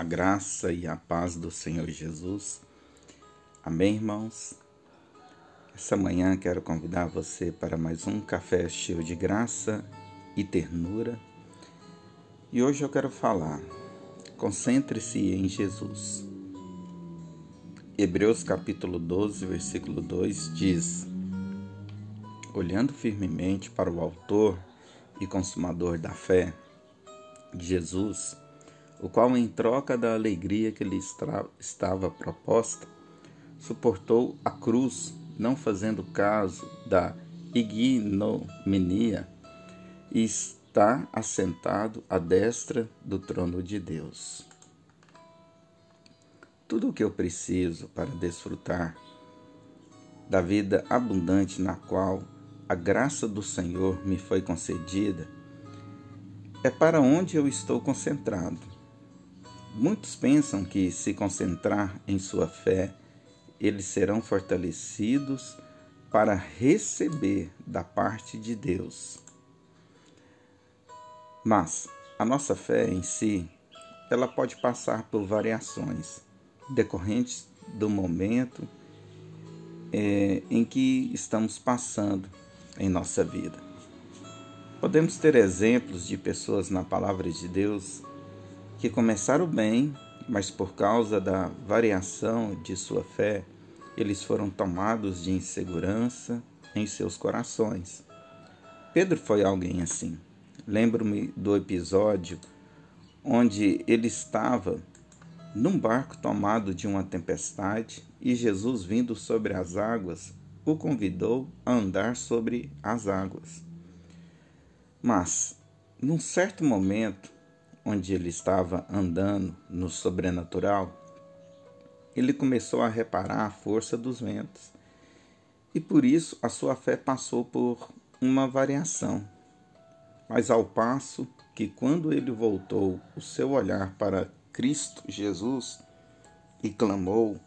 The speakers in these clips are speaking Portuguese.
A graça e a paz do Senhor Jesus. Amém, irmãos? Essa manhã quero convidar você para mais um café cheio de graça e ternura. E hoje eu quero falar. Concentre-se em Jesus. Hebreus capítulo 12, versículo 2 diz: Olhando firmemente para o Autor e Consumador da fé, Jesus, o qual, em troca da alegria que lhe estava proposta, suportou a cruz, não fazendo caso da ignominia, e está assentado à destra do trono de Deus. Tudo o que eu preciso para desfrutar da vida abundante na qual a graça do Senhor me foi concedida é para onde eu estou concentrado. Muitos pensam que, se concentrar em sua fé, eles serão fortalecidos para receber da parte de Deus. Mas a nossa fé em si, ela pode passar por variações decorrentes do momento é, em que estamos passando em nossa vida. Podemos ter exemplos de pessoas na palavra de Deus que começaram bem, mas por causa da variação de sua fé, eles foram tomados de insegurança em seus corações. Pedro foi alguém assim. Lembro-me do episódio onde ele estava num barco tomado de uma tempestade e Jesus, vindo sobre as águas, o convidou a andar sobre as águas. Mas, num certo momento, onde ele estava andando no sobrenatural, ele começou a reparar a força dos ventos. E por isso a sua fé passou por uma variação. Mas ao passo que, quando ele voltou o seu olhar para Cristo Jesus e clamou,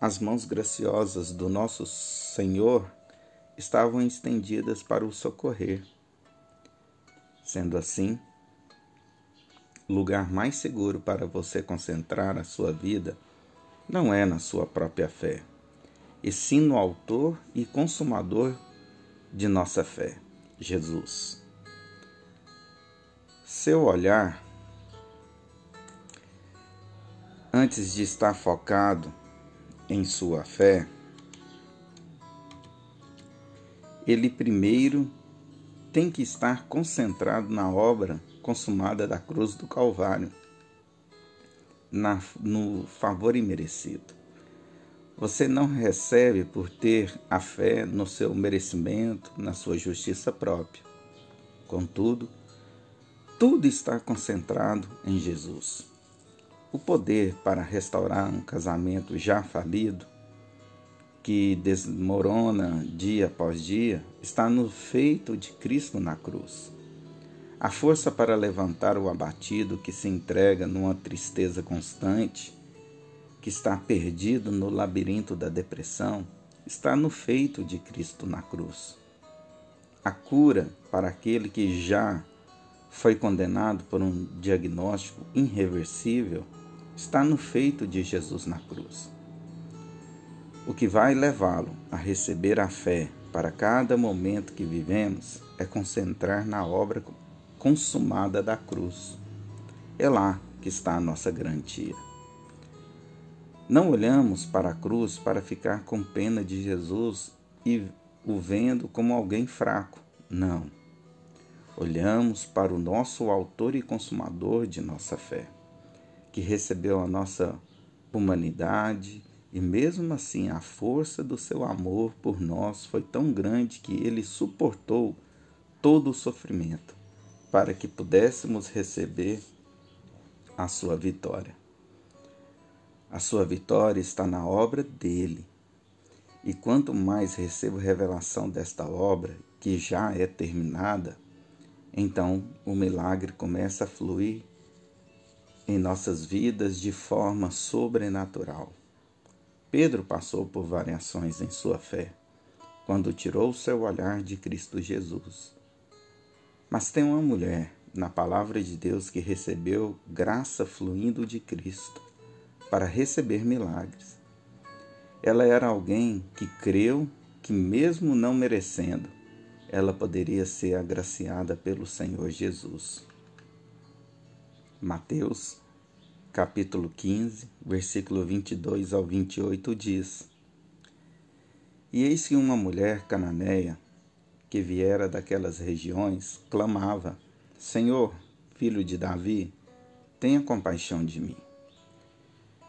as mãos graciosas do nosso Senhor estavam estendidas para o socorrer. Sendo assim, lugar mais seguro para você concentrar a sua vida não é na sua própria fé, e sim no Autor e Consumador de nossa fé, Jesus. Seu olhar, antes de estar focado em sua fé, ele primeiro tem que estar concentrado na obra consumada da cruz do Calvário, na, no favor imerecido. Você não recebe por ter a fé no seu merecimento, na sua justiça própria. Contudo, tudo está concentrado em Jesus. O poder para restaurar um casamento já falido que desmorona dia após dia, está no feito de Cristo na cruz. A força para levantar o abatido que se entrega numa tristeza constante, que está perdido no labirinto da depressão, está no feito de Cristo na cruz. A cura para aquele que já foi condenado por um diagnóstico irreversível está no feito de Jesus na cruz. O que vai levá-lo a receber a fé para cada momento que vivemos é concentrar na obra consumada da cruz. É lá que está a nossa garantia. Não olhamos para a cruz para ficar com pena de Jesus e o vendo como alguém fraco. Não. Olhamos para o nosso Autor e Consumador de nossa fé, que recebeu a nossa humanidade e mesmo assim, a força do seu amor por nós foi tão grande que ele suportou todo o sofrimento para que pudéssemos receber a sua vitória. A sua vitória está na obra dele. E quanto mais recebo revelação desta obra, que já é terminada, então o milagre começa a fluir em nossas vidas de forma sobrenatural. Pedro passou por variações em sua fé quando tirou seu olhar de Cristo Jesus. Mas tem uma mulher na palavra de Deus que recebeu graça fluindo de Cristo para receber milagres. Ela era alguém que creu que, mesmo não merecendo, ela poderia ser agraciada pelo Senhor Jesus. Mateus, capítulo 15, versículo 22 ao 28 diz: E eis que uma mulher cananeia, que viera daquelas regiões, clamava: Senhor, filho de Davi, tenha compaixão de mim.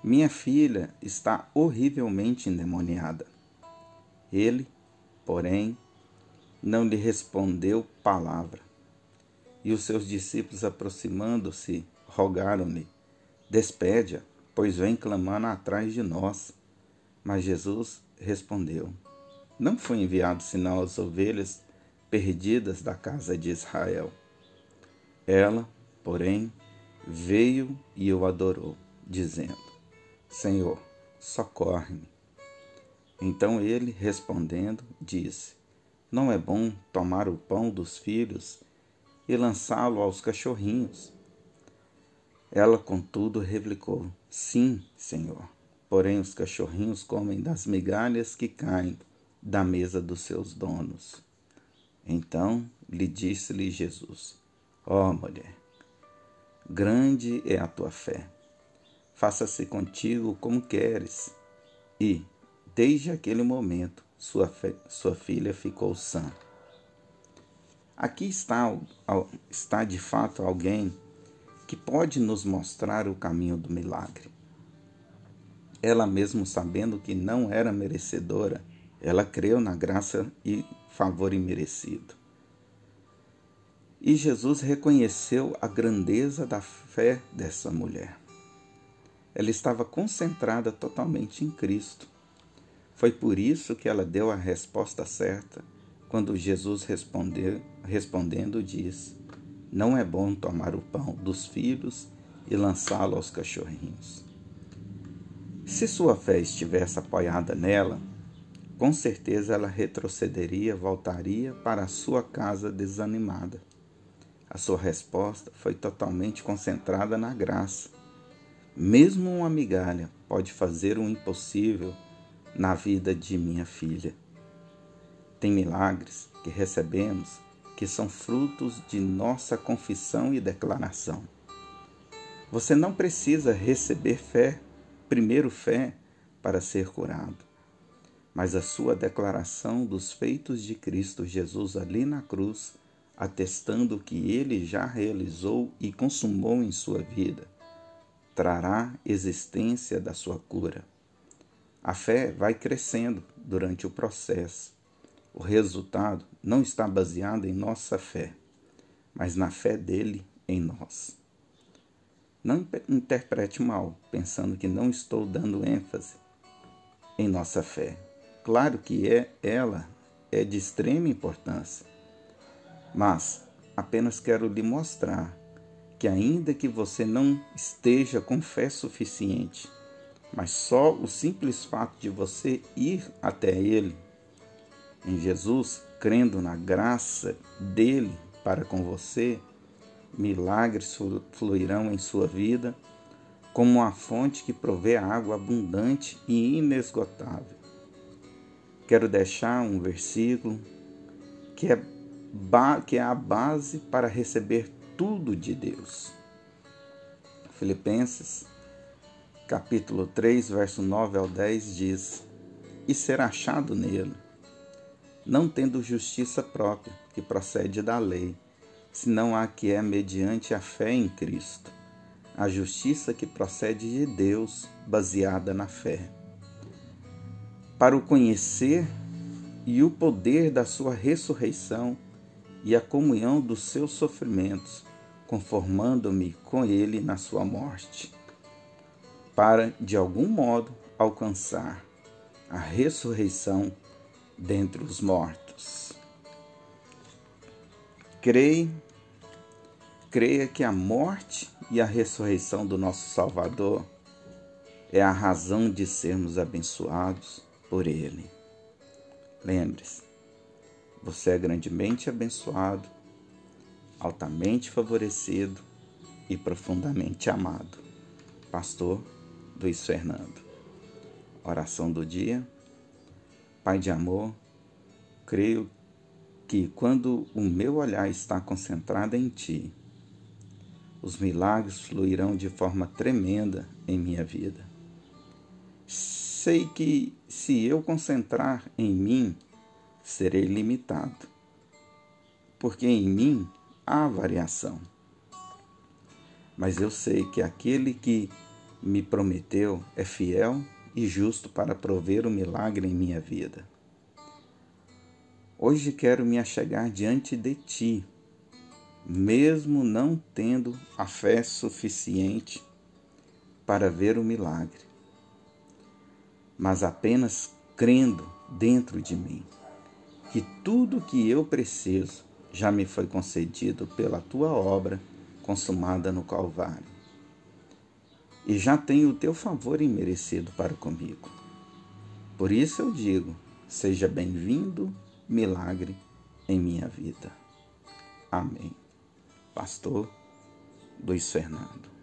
Minha filha está horrivelmente endemoniada. Ele, porém, não lhe respondeu palavra. E os seus discípulos, aproximando-se, rogaram-lhe: Despede-a, pois vem clamando atrás de nós. Mas Jesus respondeu: Não fui enviado senão às ovelhas perdidas da casa de Israel. Ela, porém, veio e o adorou, dizendo: Senhor, socorre-me. Então ele, respondendo, disse: Não é bom tomar o pão dos filhos e lançá-lo aos cachorrinhos. Ela, contudo, replicou: Sim, Senhor. Porém, os cachorrinhos comem das migalhas que caem da mesa dos seus donos. Então lhe disse-lhe Jesus: Ó oh, mulher, grande é a tua fé. Faça-se contigo como queres. E, desde aquele momento, sua, fé, sua filha ficou sã. Aqui está, está de fato alguém que pode nos mostrar o caminho do milagre. Ela, mesmo sabendo que não era merecedora, ela creu na graça e favor imerecido. E Jesus reconheceu a grandeza da fé dessa mulher. Ela estava concentrada totalmente em Cristo. Foi por isso que ela deu a resposta certa quando Jesus respondendo disse: não é bom tomar o pão dos filhos e lançá-lo aos cachorrinhos. Se sua fé estivesse apoiada nela, com certeza ela retrocederia, voltaria para a sua casa desanimada. A sua resposta foi totalmente concentrada na graça. Mesmo uma migalha pode fazer o impossível na vida de minha filha. Tem milagres que recebemos que são frutos de nossa confissão e declaração. Você não precisa receber fé, primeiro fé, para ser curado, mas a sua declaração dos feitos de Cristo Jesus ali na cruz, atestando que ele já realizou e consumou em sua vida, trará existência da sua cura. A fé vai crescendo durante o processo o resultado não está baseado em nossa fé, mas na fé dele em nós. Não interprete mal, pensando que não estou dando ênfase em nossa fé. Claro que é ela é de extrema importância, mas apenas quero lhe mostrar que ainda que você não esteja com fé suficiente, mas só o simples fato de você ir até ele em Jesus, crendo na graça dele para com você, milagres fluirão em sua vida, como uma fonte que provê água abundante e inesgotável. Quero deixar um versículo que é, que é a base para receber tudo de Deus. Filipenses, capítulo 3, verso 9 ao 10 diz: E ser achado nele não tendo justiça própria, que procede da lei, senão a que é mediante a fé em Cristo, a justiça que procede de Deus, baseada na fé. Para o conhecer e o poder da sua ressurreição e a comunhão dos seus sofrimentos, conformando-me com ele na sua morte, para de algum modo alcançar a ressurreição dentre os mortos. Creia, creia que a morte e a ressurreição do nosso Salvador é a razão de sermos abençoados por Ele. Lembre-se, você é grandemente abençoado altamente favorecido e profundamente amado. Pastor Luiz Fernando. Oração do dia. Pai de amor, creio que quando o meu olhar está concentrado em Ti, os milagres fluirão de forma tremenda em minha vida. Sei que se eu concentrar em mim, serei limitado, porque em mim há variação. Mas eu sei que aquele que me prometeu é fiel e justo para prover o milagre em minha vida. Hoje quero me achegar diante de ti, mesmo não tendo a fé suficiente para ver o milagre, mas apenas crendo dentro de mim que tudo que eu preciso já me foi concedido pela tua obra consumada no Calvário. E já tenho o teu favor imerecido para comigo. Por isso eu digo: seja bem-vindo, milagre em minha vida. Amém. Pastor Luiz Fernando.